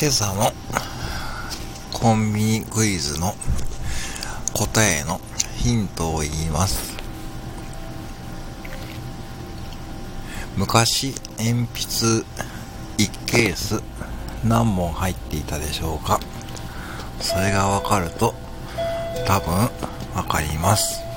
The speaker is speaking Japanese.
今朝のコンビニクイズの答えのヒントを言います。昔、鉛筆1ケース何本入っていたでしょうか？それがわかると多分わかります。